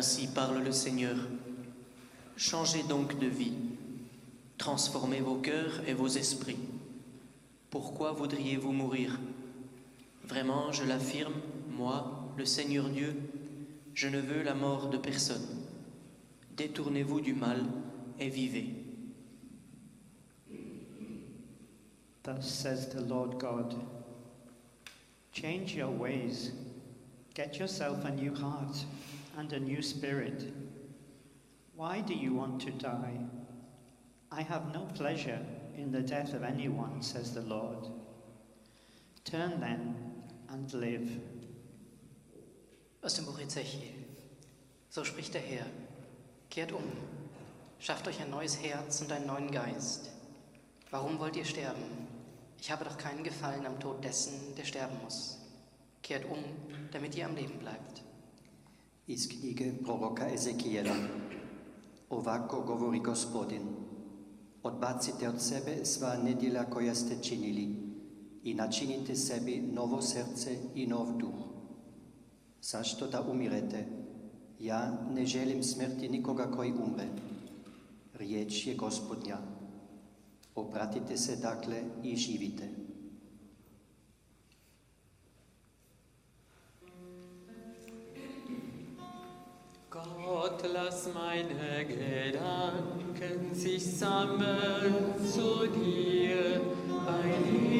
Ainsi parle le Seigneur. Changez donc de vie, transformez vos cœurs et vos esprits. Pourquoi voudriez-vous mourir? Vraiment, je l'affirme, moi, le Seigneur Dieu, je ne veux la mort de personne. Détournez-vous du mal et vivez. Thus says the Lord God Change your ways, get yourself a new heart and a new spirit. Why do you want to die? I have no pleasure in the death of anyone, says the Lord. Turn then and live. Aus dem Buch Ezechiel. So spricht der Herr. Kehrt um. Schafft euch ein neues Herz und einen neuen Geist. Warum wollt ihr sterben? Ich habe doch keinen Gefallen am Tod dessen, der sterben muss. Kehrt um, damit ihr am Leben bleibt. iz knjige proroka Ezekijela. Ovako govori gospodin, odbacite od sebe sva nedjela koja ste činili i načinite sebi novo srce i nov duh. Zašto da umirete? Ja ne želim smrti nikoga koji umre. Riječ je gospodnja. Obratite se dakle i živite. Gott, lass meine Gedanken sich sammeln zu dir, bei dir.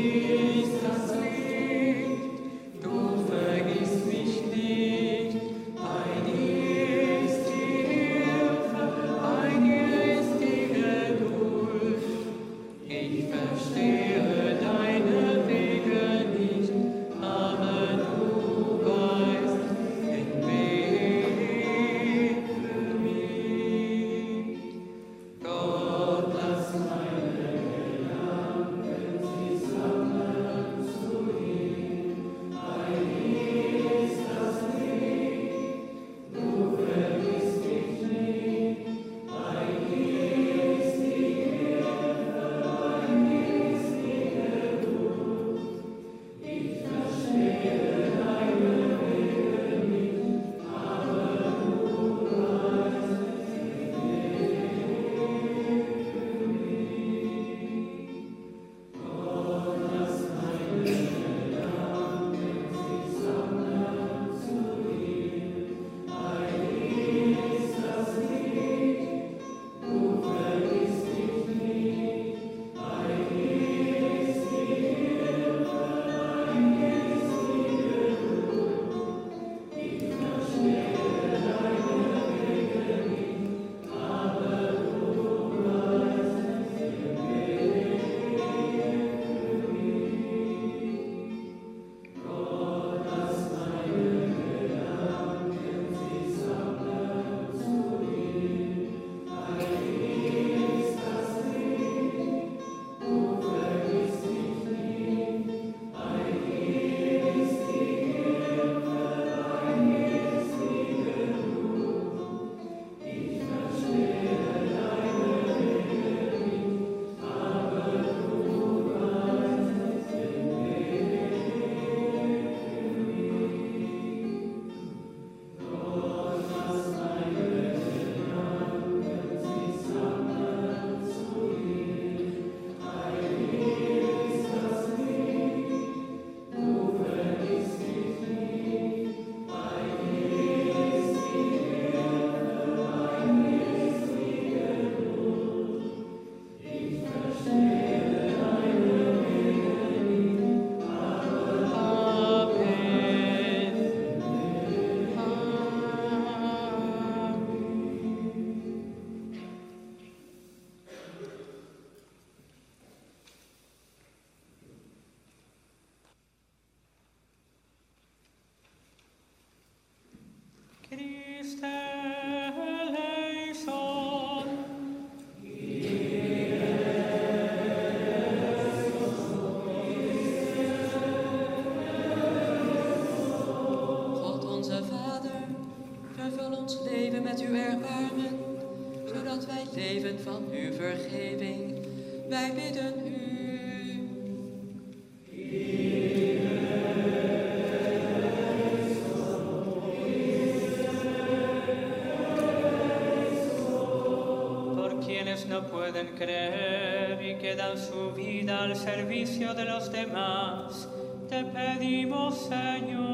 pueden creer y que dan su vida al servicio de los demás, te pedimos, Señor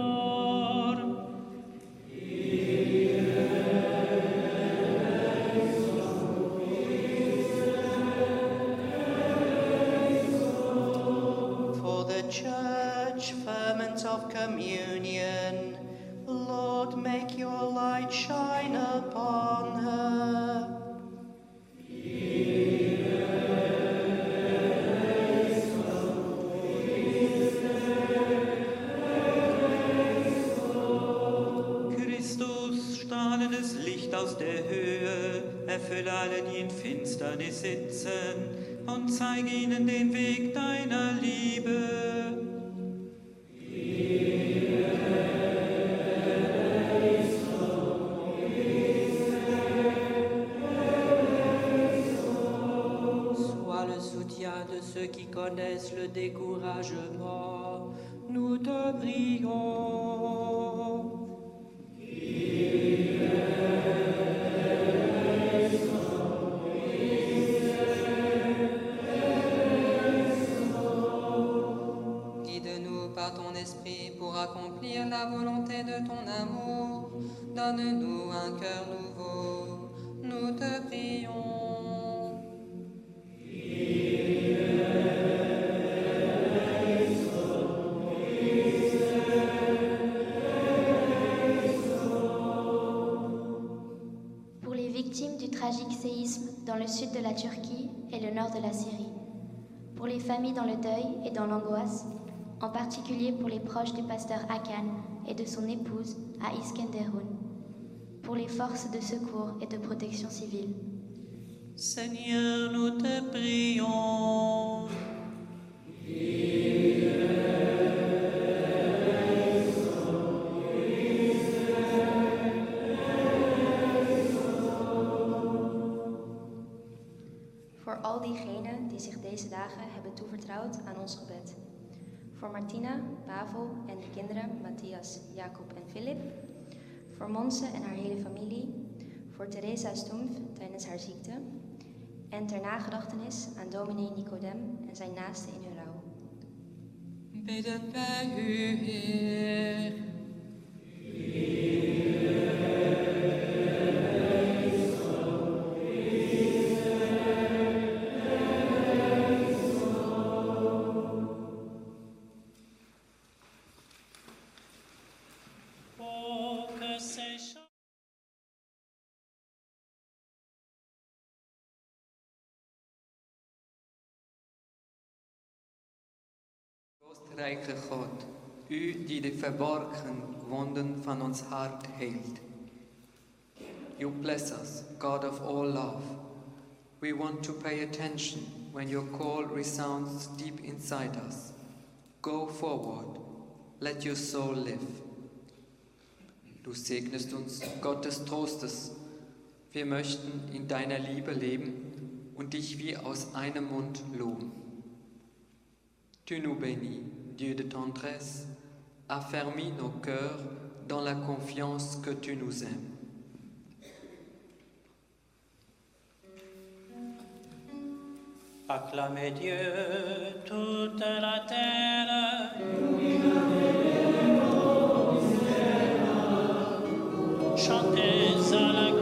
Finsternis sitzen und zeige ihnen den Weg deiner Liebe. Sois le soutien de ceux qui connaissent le découragement. Nous te prions. Donne-nous un cœur nouveau, nous te prions. Pour les victimes du tragique séisme dans le sud de la Turquie et le nord de la Syrie. Pour les familles dans le deuil et dans l'angoisse, en particulier pour les proches du pasteur Hakan et de son épouse à Iskenderun. Pour les forces de secours et de protection civile. Seigneur, nous te prions. Voor al diegenen die zich deze dagen hebben toevertrouwd aan ons gebed. Voor Martina, Pavel en de kinderen Matthias, Jacob en Filip. Voor Monse en haar hele familie. Voor Teresa Stumpf tijdens haar ziekte. En ter nagedachtenis aan dominee Nicodem en zijn naasten in hun rouw. Bidden wij u, Heer. Trostrijke God, U die de verborgen wonden van ons hart heelt. You bless us, God of all love. We want to pay attention when your call resounds deep inside us. Go forward, let your soul live. Du segnest uns, Gott des Trostes. Wir möchten in deiner Liebe leben und dich wie aus einem Mund loben. Tu nous bénis, Dieu de tendresse, affermis nos cœurs dans la confiance que tu nous aimes. Acclamez Dieu, toute la terre. Chantez à la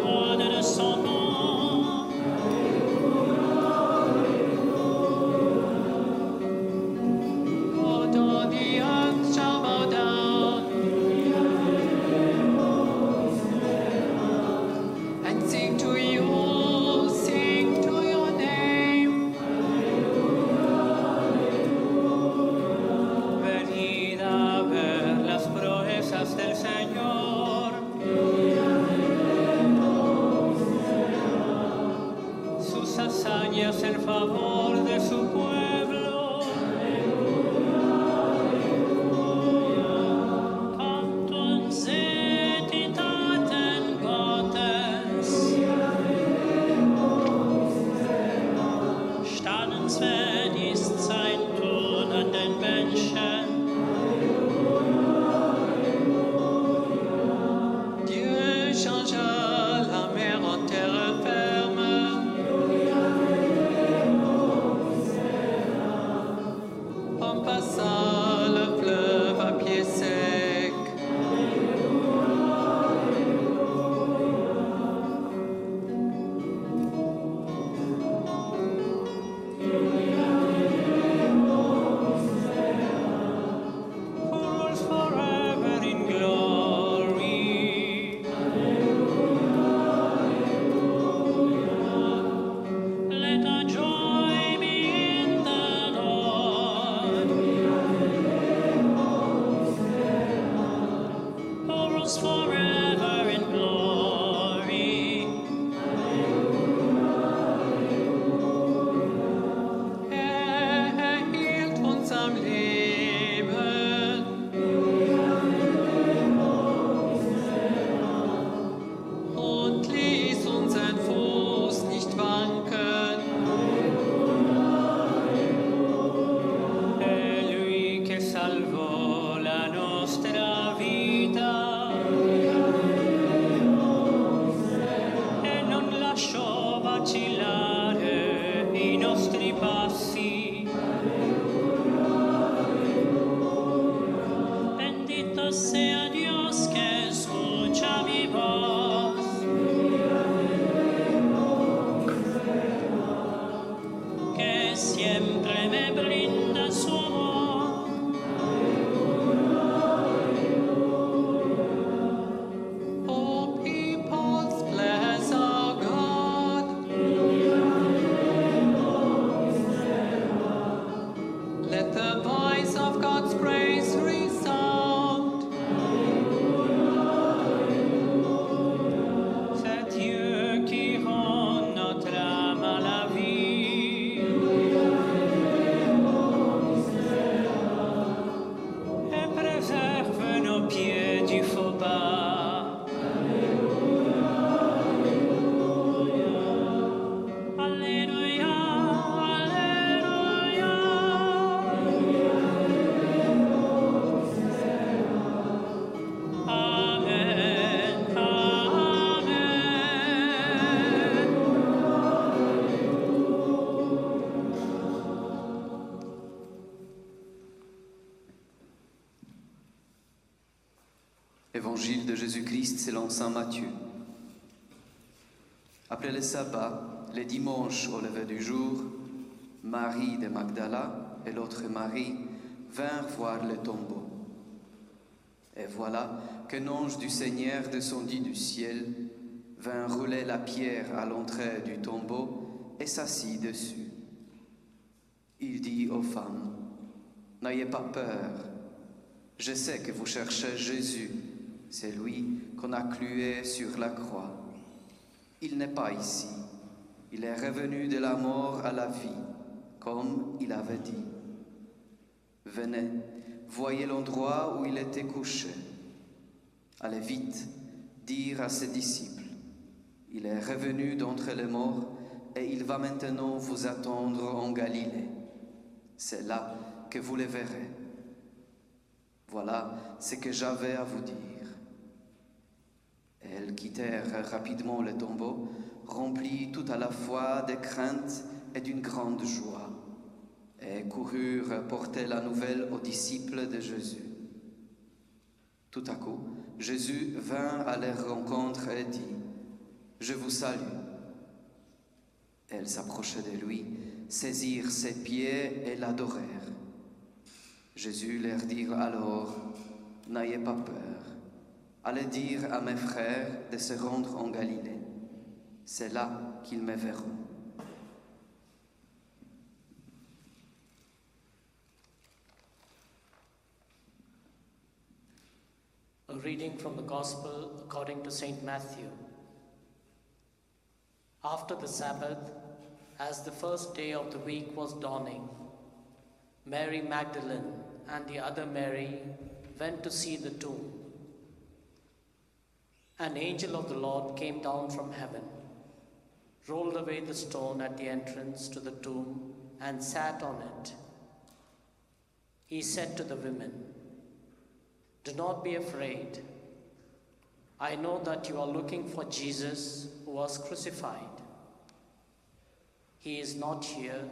Évangile de Jésus-Christ selon Saint Matthieu. Après le sabbat, le dimanche au lever du jour, Marie de Magdala et l'autre Marie vinrent voir le tombeau. Et voilà qu'un ange du Seigneur descendit du ciel, vint rouler la pierre à l'entrée du tombeau et s'assit dessus. Il dit aux femmes, N'ayez pas peur, je sais que vous cherchez Jésus, c'est lui qu'on a cloué sur la croix. Il n'est pas ici, il est revenu de la mort à la vie, comme il avait dit. Venez, voyez l'endroit où il était couché. Allez vite, dire à ses disciples, il est revenu d'entre les morts et il va maintenant vous attendre en Galilée. C'est là que vous le verrez. Voilà ce que j'avais à vous dire. Rapidement le tombeau, remplies tout à la fois de crainte et d'une grande joie, et coururent porter la nouvelle aux disciples de Jésus. Tout à coup, Jésus vint à leur rencontre et dit, Je vous salue. Elles s'approchaient de lui, saisirent ses pieds et l'adorèrent. Jésus leur dit alors, N'ayez pas peur. Allez dire à mes frères de se rendre en Galilée. C'est là qu'ils me verront. A reading from the Gospel according to St. Matthew. After the Sabbath, as the first day of the week was dawning, Mary Magdalene and the other Mary went to see the tomb. An angel of the Lord came down from heaven, rolled away the stone at the entrance to the tomb, and sat on it. He said to the women, Do not be afraid. I know that you are looking for Jesus who was crucified. He is not here,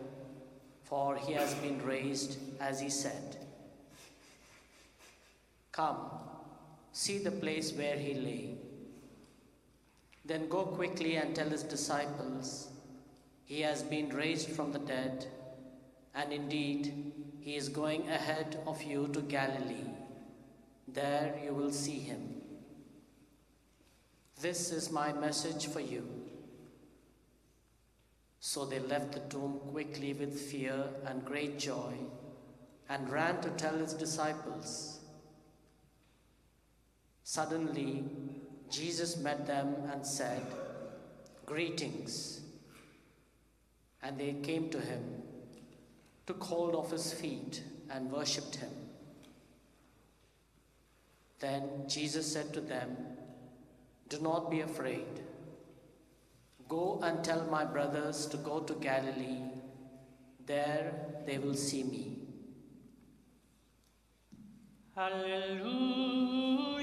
for he has been raised as he said. Come, see the place where he lay. Then go quickly and tell his disciples, He has been raised from the dead, and indeed, he is going ahead of you to Galilee. There you will see him. This is my message for you. So they left the tomb quickly with fear and great joy and ran to tell his disciples. Suddenly, Jesus met them and said, Greetings. And they came to him, took hold of his feet, and worshipped him. Then Jesus said to them, Do not be afraid. Go and tell my brothers to go to Galilee. There they will see me. Alléluia,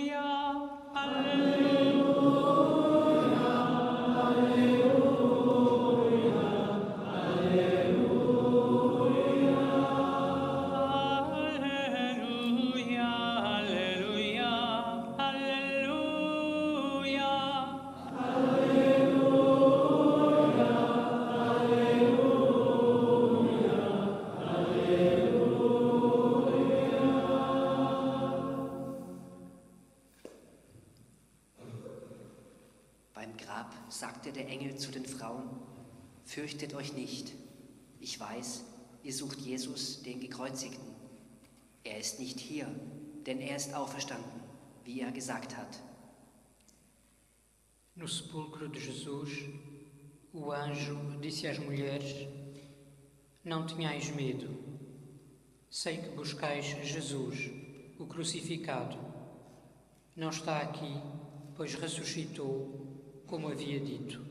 Amen. Ist auferstanden, wie er gesagt hat. No sepulcro de Jesus, o anjo disse às mulheres: Não tenhais medo. Sei que buscais Jesus, o crucificado. Não está aqui, pois ressuscitou, como havia dito.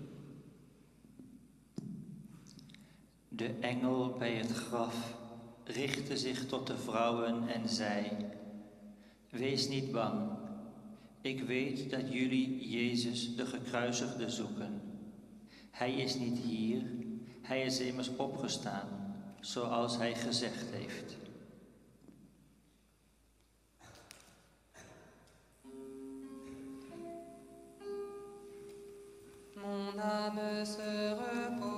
De engel bij het graf richtte zich tot de vrouwen en zei: Wees niet bang. Ik weet dat jullie Jezus de gekruisigde zoeken. Hij is niet hier, hij is immers opgestaan, zoals hij gezegd heeft. Mon âme se repose